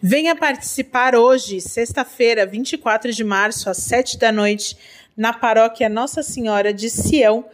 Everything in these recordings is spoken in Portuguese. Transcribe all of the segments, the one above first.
Venha participar hoje, sexta-feira, 24 de março, às 7 da noite, na paróquia Nossa Senhora de Sião,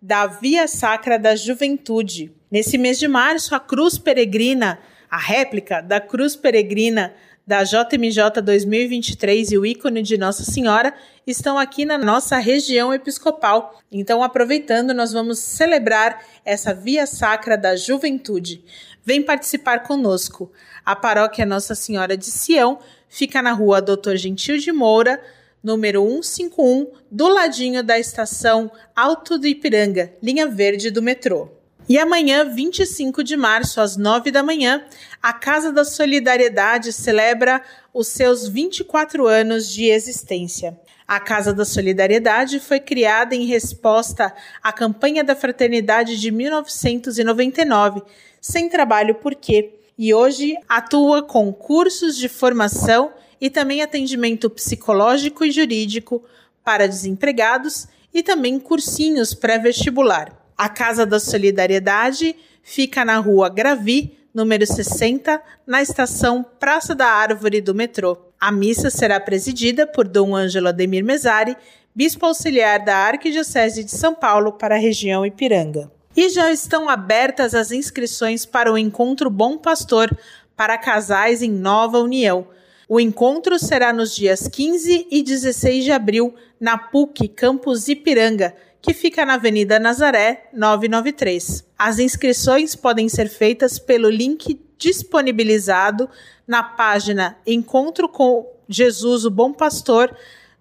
da Via Sacra da Juventude. Nesse mês de março, a Cruz Peregrina, a réplica da Cruz Peregrina da JMJ 2023 e o ícone de Nossa Senhora estão aqui na nossa região episcopal. Então, aproveitando, nós vamos celebrar essa Via Sacra da Juventude. Vem participar conosco. A paróquia Nossa Senhora de Sião fica na rua Doutor Gentil de Moura, número 151, do ladinho da estação Alto do Ipiranga, linha verde do metrô. E amanhã, 25 de março, às 9 da manhã, a Casa da Solidariedade celebra os seus 24 anos de existência. A Casa da Solidariedade foi criada em resposta à campanha da Fraternidade de 1999, Sem Trabalho Por Quê? E hoje atua com cursos de formação e também atendimento psicológico e jurídico para desempregados e também cursinhos pré-vestibular. A Casa da Solidariedade fica na rua Gravi, número 60, na estação Praça da Árvore do metrô. A missa será presidida por Dom Ângelo Ademir Mesari, bispo auxiliar da Arquidiocese de São Paulo para a região Ipiranga. E já estão abertas as inscrições para o Encontro Bom Pastor para casais em Nova União. O encontro será nos dias 15 e 16 de abril na PUC Campus Ipiranga que fica na Avenida Nazaré 993. As inscrições podem ser feitas pelo link disponibilizado na página Encontro com Jesus, o Bom Pastor,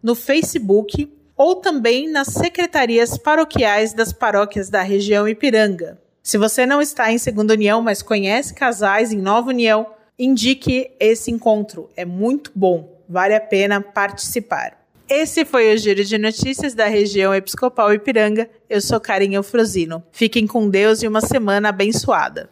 no Facebook ou também nas secretarias paroquiais das paróquias da região Ipiranga. Se você não está em Segunda União, mas conhece casais em Nova União, indique esse encontro. É muito bom, vale a pena participar. Esse foi o Giro de Notícias da região Episcopal Ipiranga. Eu sou Karen Eufrosino. Fiquem com Deus e uma semana abençoada.